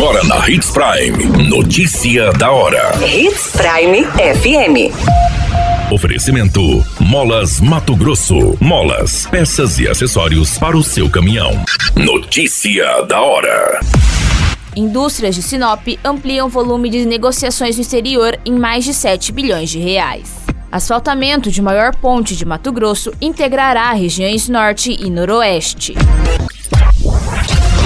Agora na Hits Prime. Notícia da hora. Hits Prime FM. Oferecimento: Molas Mato Grosso. Molas, peças e acessórios para o seu caminhão. Notícia da hora. Indústrias de Sinop ampliam volume de negociações no exterior em mais de 7 bilhões de reais. Asfaltamento de maior ponte de Mato Grosso integrará regiões norte e noroeste.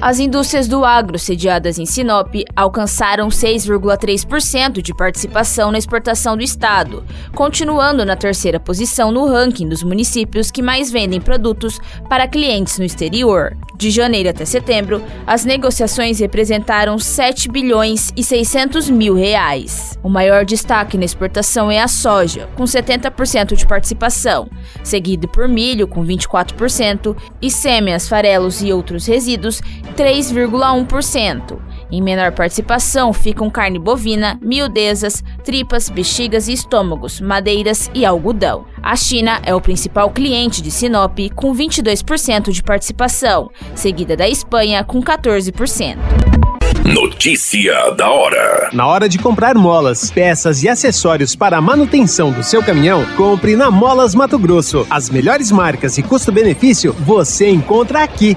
As indústrias do agro sediadas em Sinop alcançaram 6,3% de participação na exportação do estado, continuando na terceira posição no ranking dos municípios que mais vendem produtos para clientes no exterior. De janeiro até setembro, as negociações representaram 7 bilhões e 600 mil reais. O maior destaque na exportação é a soja, com 70% de participação, seguido por milho, com 24%, e sêmias, farelos e outros resíduos, 3,1%. Em menor participação ficam carne bovina, miudezas, tripas, bexigas e estômagos, madeiras e algodão. A China é o principal cliente de Sinop, com 22% de participação, seguida da Espanha, com 14%. Notícia da hora. Na hora de comprar molas, peças e acessórios para a manutenção do seu caminhão, compre na Molas Mato Grosso. As melhores marcas e custo-benefício você encontra aqui.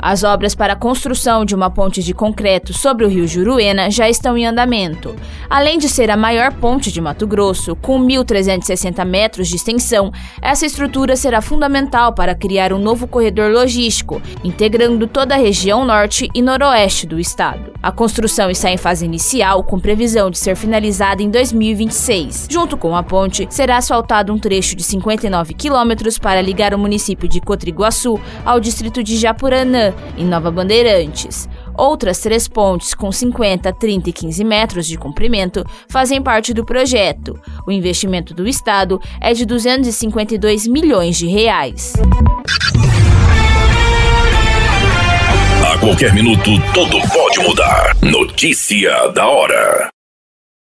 As obras para a construção de uma ponte de concreto sobre o rio Juruena já estão em andamento. Além de ser a maior ponte de Mato Grosso, com 1.360 metros de extensão, essa estrutura será fundamental para criar um novo corredor logístico, integrando toda a região norte e noroeste do estado. A construção está em fase inicial, com previsão de ser finalizada em 2026. Junto com a ponte, será asfaltado um trecho de 59 quilômetros para ligar o município de Cotriguaçu ao distrito de Japuranã, em Nova Bandeirantes. Outras três pontes com 50, 30 e 15 metros de comprimento fazem parte do projeto. O investimento do Estado é de 252 milhões de reais. A qualquer minuto, tudo pode mudar. Notícia da hora.